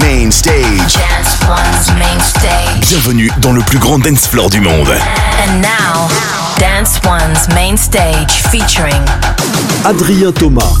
Main Stage. Dance One's main stage. Bienvenue dans le plus grand dance floor du monde. And now, Dance One's main stage featuring Adrien Thomas.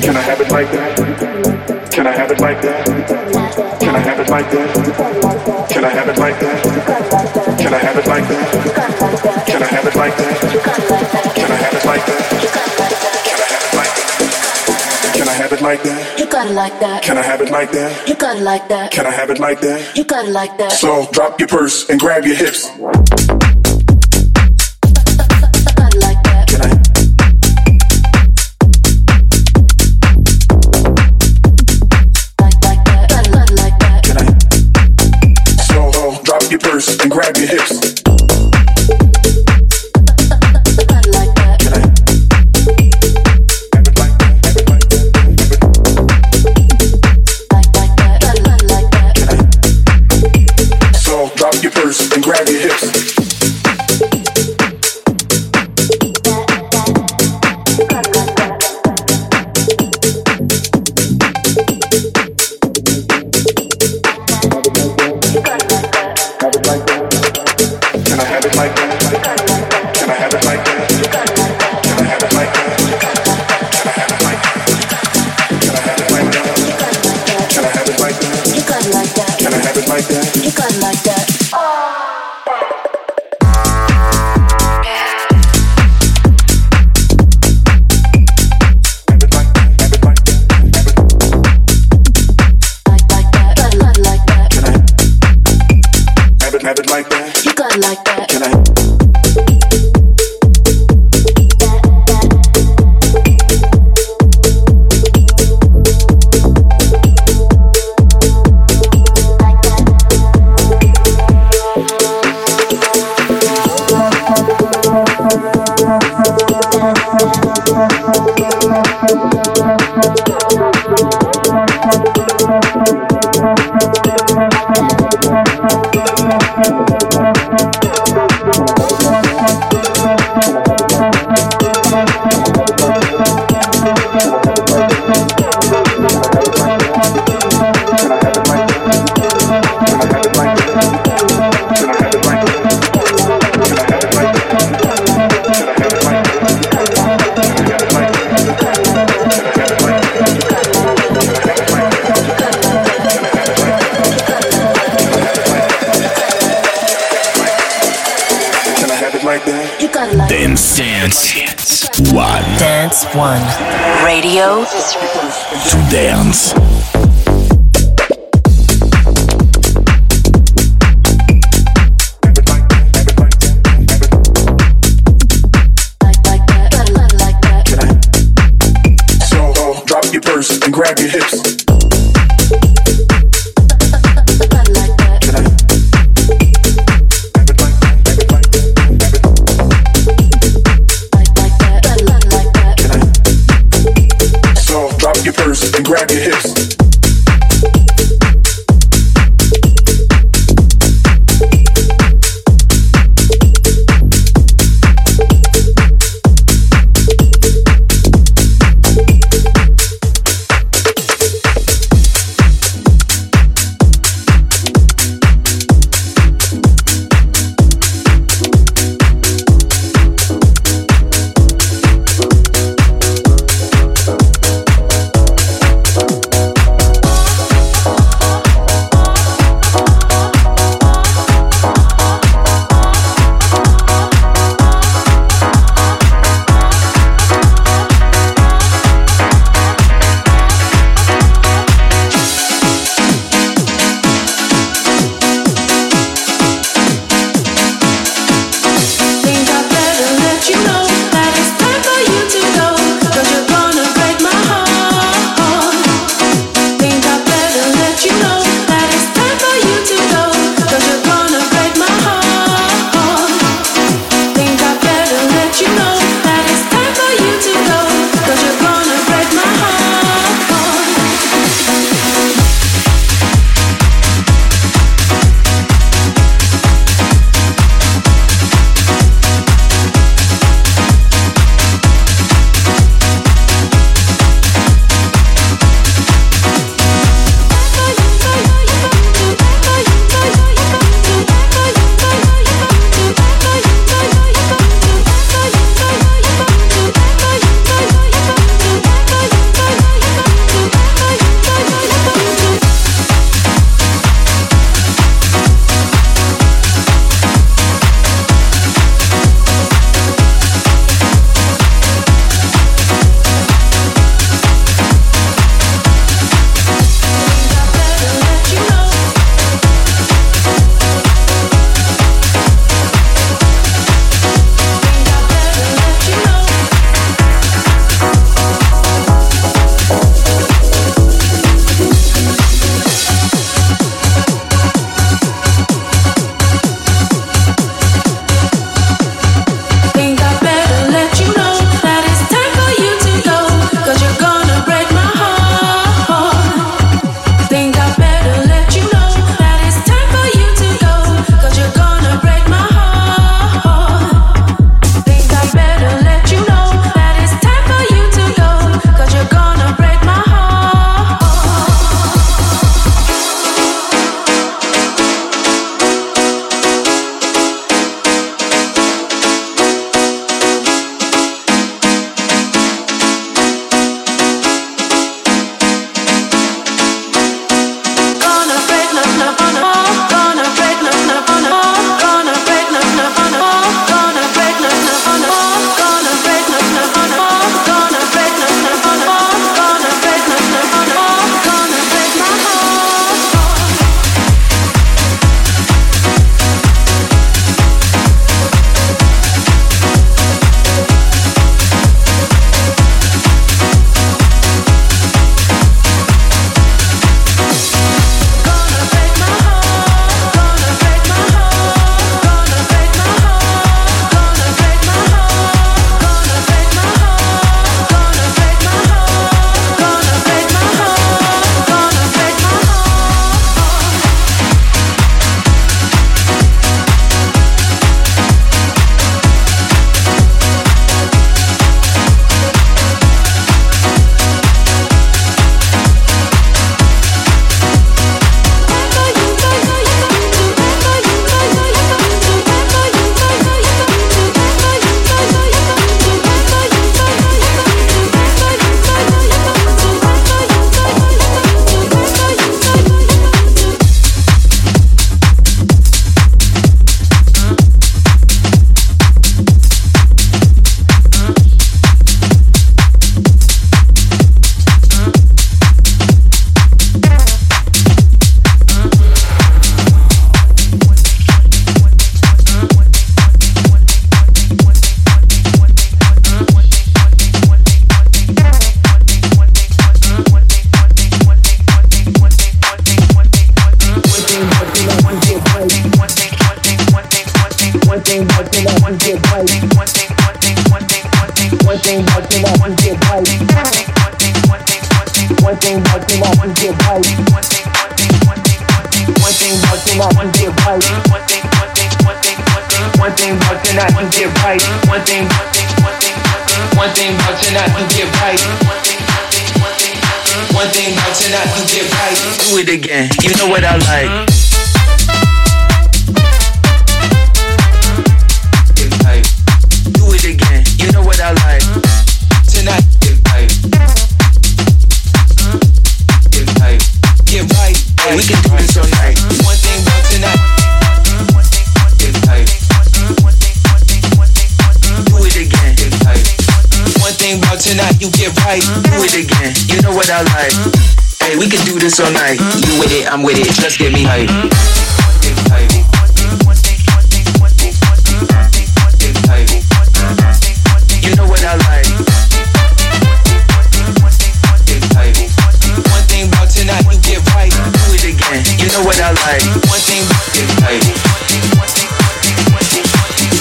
Can I have it like that? Can I have it like that? Can I have it like that? Can I have it like that? Can I have it like that? Can I have it like that? Can I have it like that? Can I have it like that? You got it like that. Can I have it like that? You got it like that. Can I have it like that? You got it like that. So drop your purse and grab your hips. and grab your hips. To dance.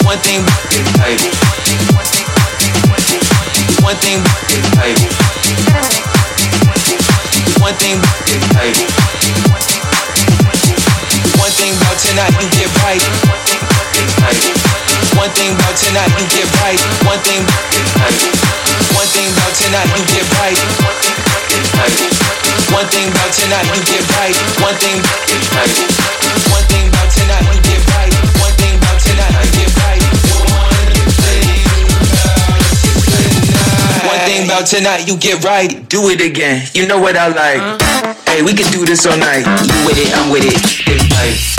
One thing, right. One thing, right. One thing, right. One thing about tonight, you get right. One thing about tonight, you get right. One thing, right. One thing about tonight, you get right. One thing about tonight, you get right. One thing, about tonight, One thing about tonight, you get right. Do it again. You know what I like. Hey, we can do this all night. You with it, I'm with it. Get right.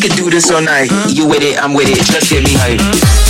We can do this all night. You with it, I'm with it. Just get me hype.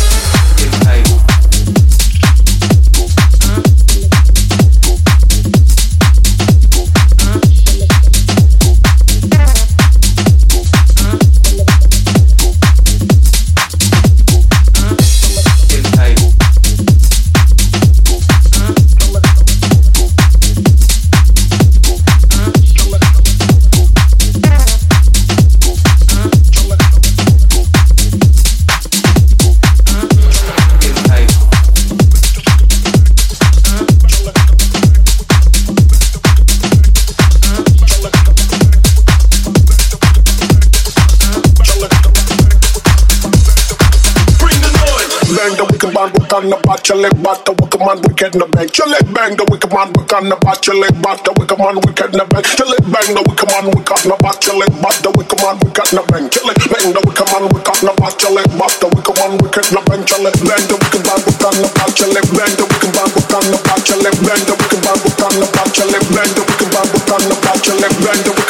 On the bat the wicked man, get in the. Your leg bang the wicked man, we on the your leg, bat the wicked man, get in the. Your leg bang the wicked man, we got the your leg, bat the wicked man, got in the. Your leg bang the wicked man, we got the your leg, bat the wicked man, get in the. Your leg bang the wicked man, we got the your leg, bang the wicked man, we got the your leg, bang the wicked man, we got the your leg, bang the wicked man, we got the your leg, bang the wicked man, bang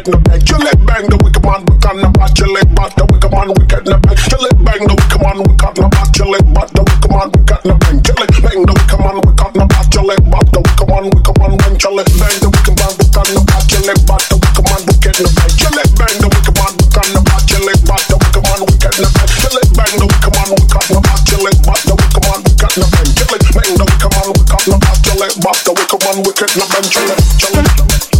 get the bang. Your leg bang the wicked man, we can the bat your leg, bat the wicked man, we in the bang. Your leg bang the wicked man, we can the bat your leg, bat the wicked man, we in the bang. Your leg bang the wicked man, we can the bat your leg, bat the wicked man, we come on bang. Your leg bang the wicked man, we can the bat your leg, bat the wicked man, we in the bang. Your leg bang the wicked man, we can the bat your leg, bat the wicked man, we in the bang. Your leg bang the wicked man, we can the bat your leg, bat the wicked man, we in the bang. Your leg bang the wicked man, we can the bat your leg, bat the wicked man, we in the bang. Your leg, your leg.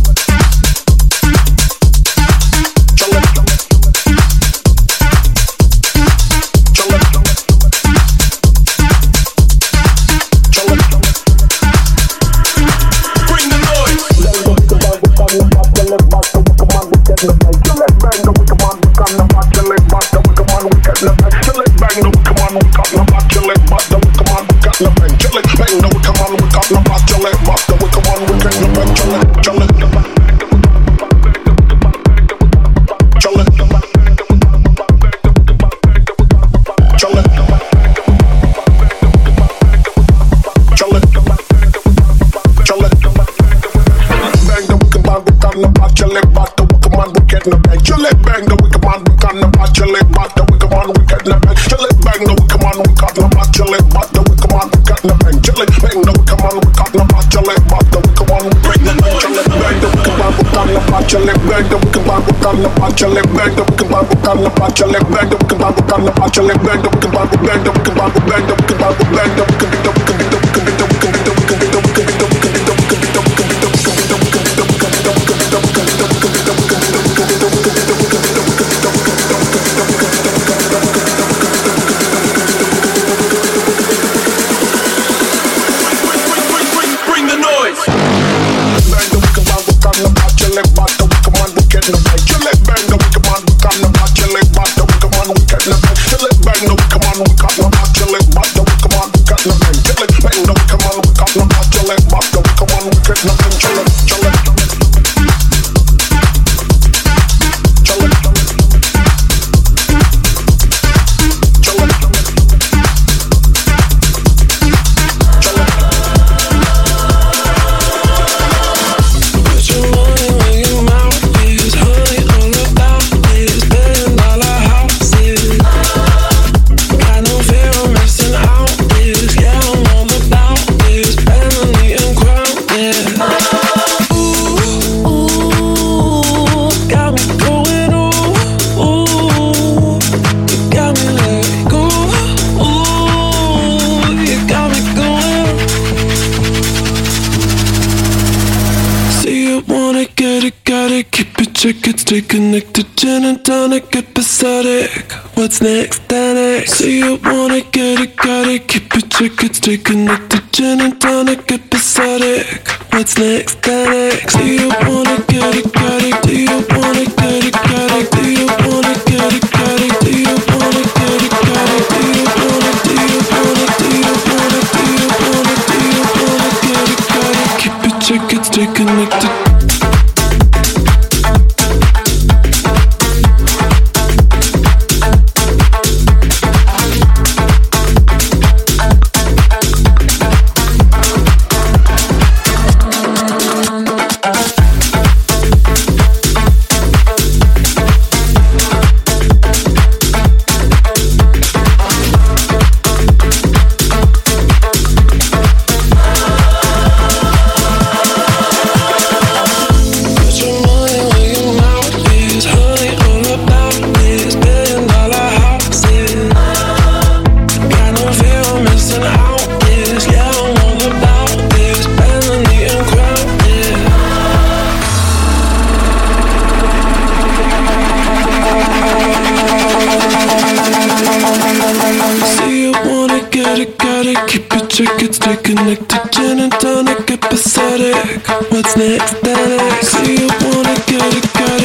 bend up, can bump, can bump, can bump, bend up, can bump, can bump, can bump, bend up, can bump, bend up, can bump, bend up. Gin and tonic, episodic. What's next, next? See you wanna get it, got it. Keep it chicken, stay connected, gin and tonic, episodic. What's next, next? See you wanna get it, got it. Do you wanna get it, got it? Do you wanna get it, got it? Do you wanna get it, got it? Do you wanna, do you wanna, do you wanna, do you wanna, do you wanna get it, got it? Keep it chicken, stay connected. sharp,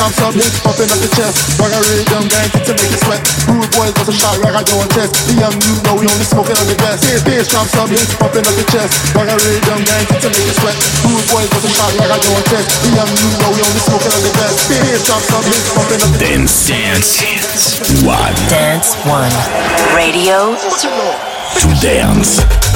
Bass sharp, sharp beat, pumping up the chest. Rock a rhythm, gang to make you sweat. Rude boys does a shot, rock I don't test. The young you know we only smoking on the best. Bass sharp, sharp beat, pumping up the chest. Rock a rhythm, gang to make you sweat. Rude boys does a shot, rock I don't test. The young you know we only smoking on the best. Bass sharp, sharp beat, pumping up the Dance, dance, one. Dance One. Radio To dance.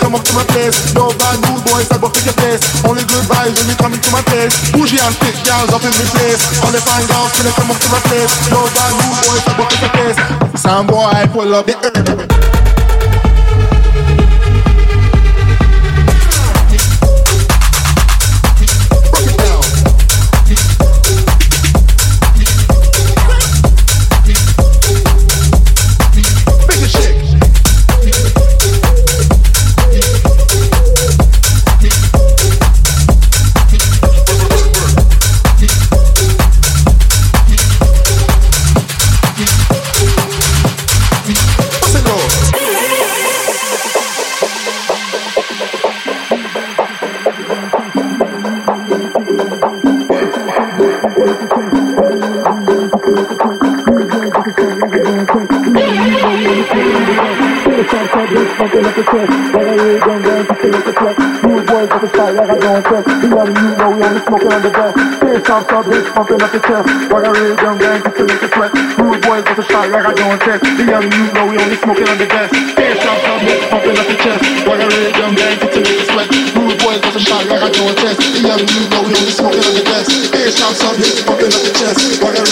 Come up to my. No bad mood boys pick your. Only good vibes when you come into my place. Bougie and thick girls up in the place. The fine girls till come up to my place. No bad mood boys that go pick your. Some boy pull up the. Pumping up the chest, like a real young gang, just to make it sweat. Rude boys with a shot like I don't test. The young you know we only smoking on the best. Sharp, sharp beat, pumping up the chest, like a real young gang, just to make it sweat. Rude boys with a shot like I don't test. The young you know we only smoking on the best. Beat, pumping up the chest, like a gang,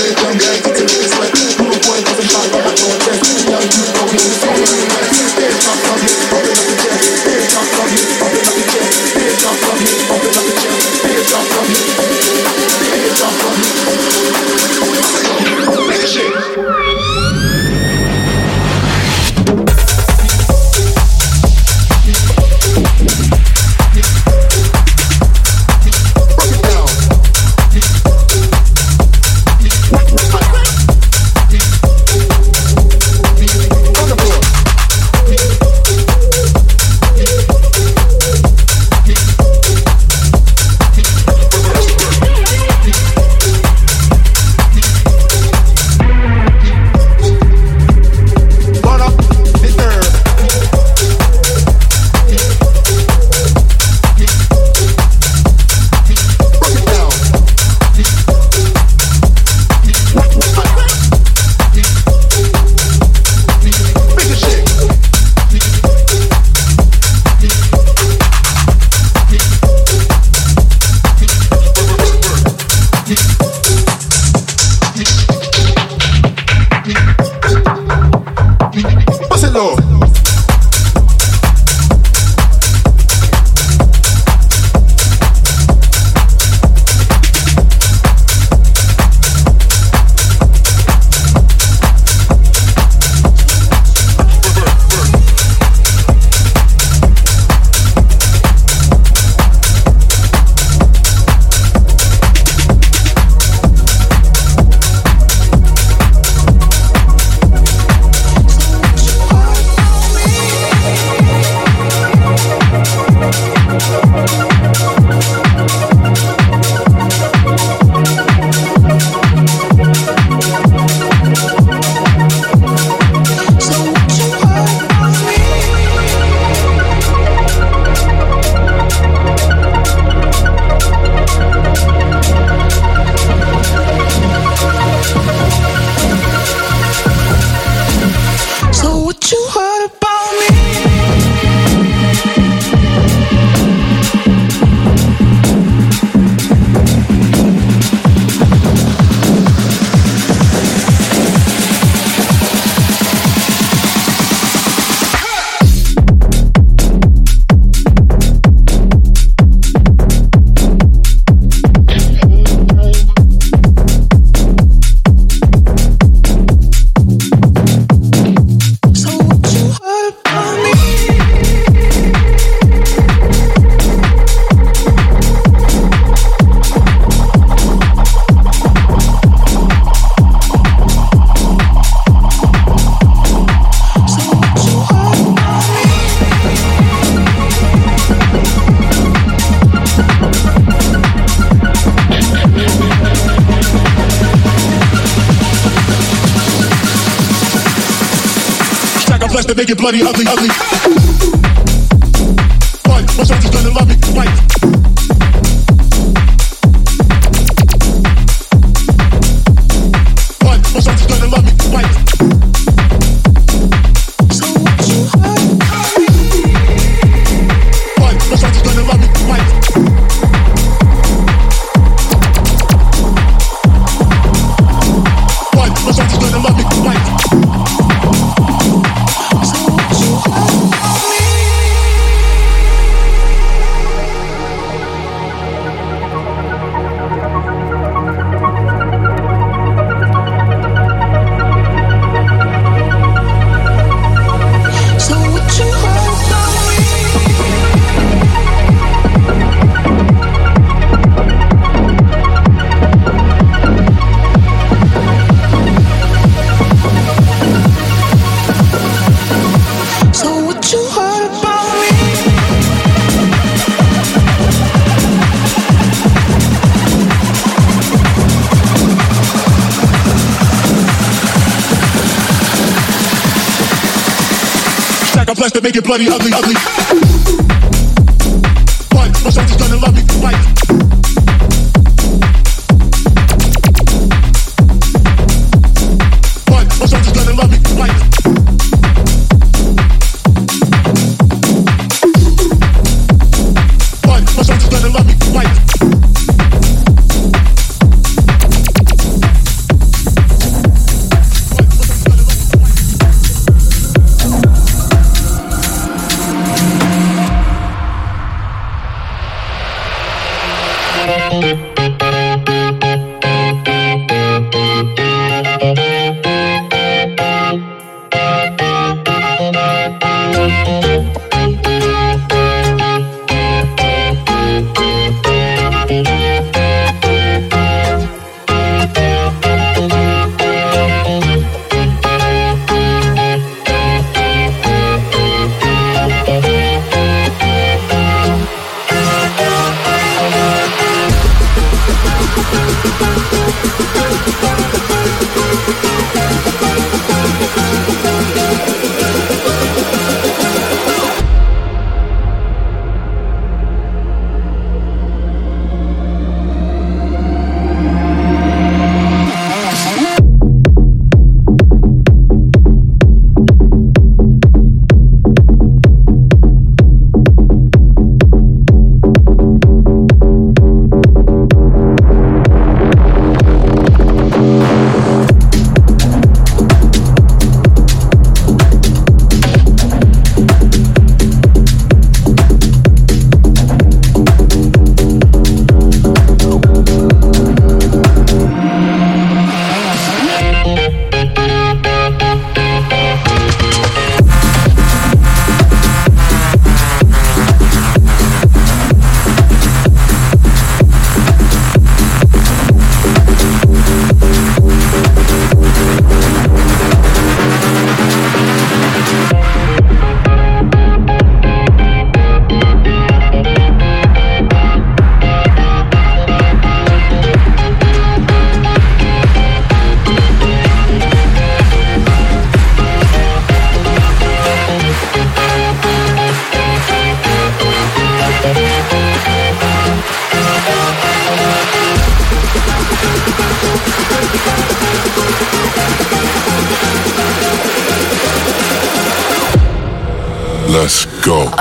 bloody, ugly, ugly.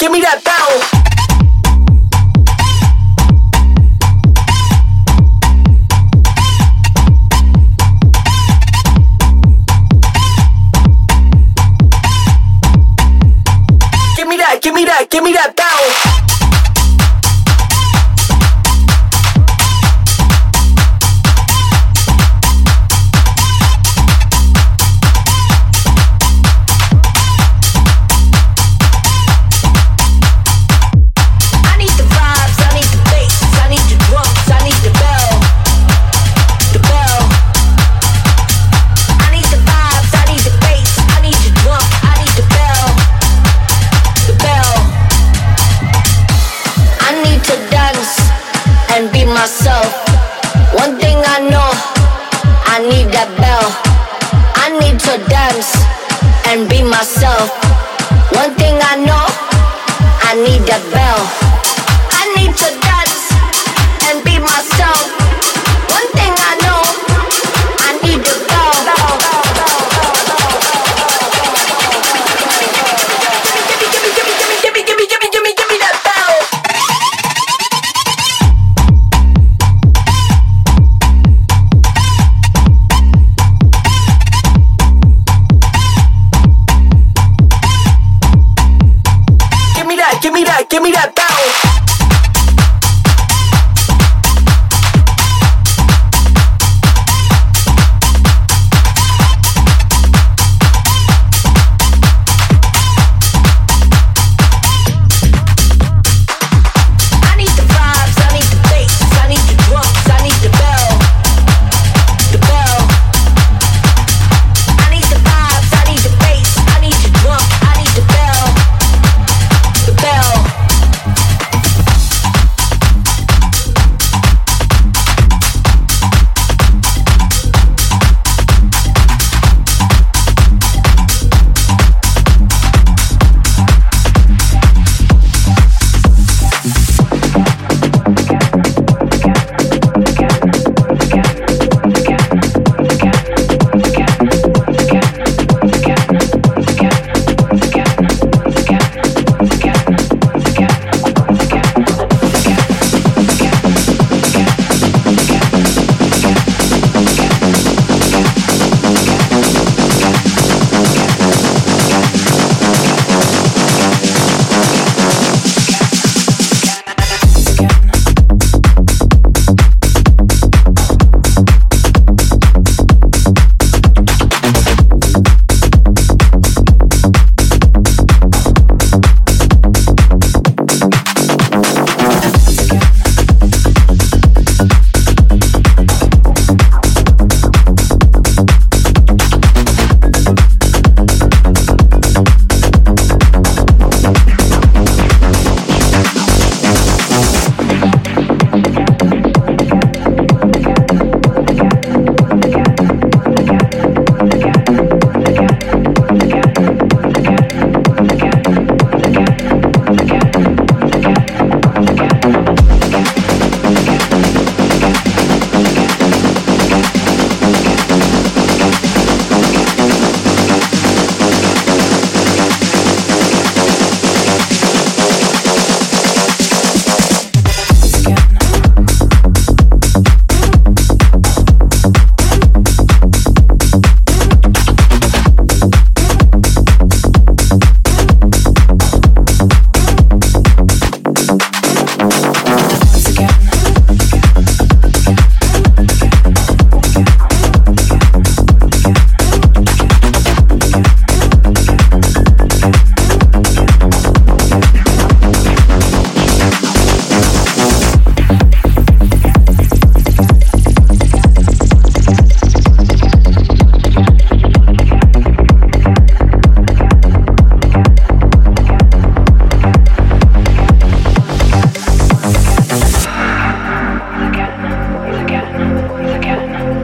Give me that. myself. One thing I know, I need that bell. I need to dance and be myself. One thing I know, I need that bell. I need to dance and be myself. One thing I know.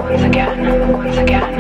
once again, once again.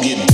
all get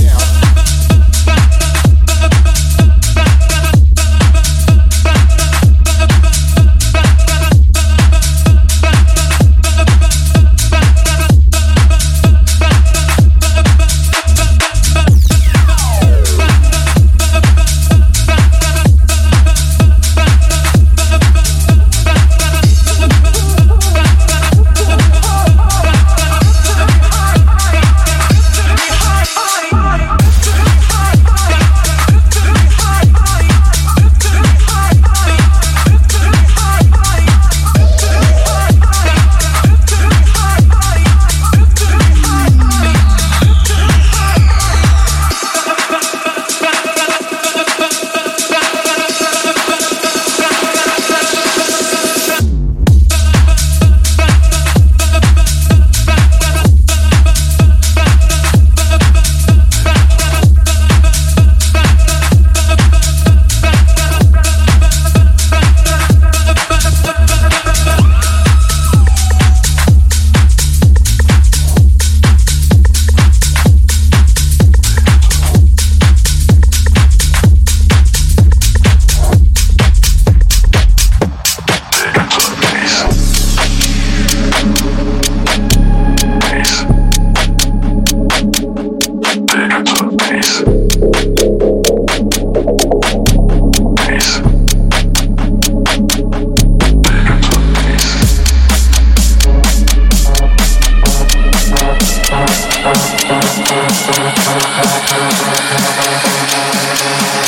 Thank you.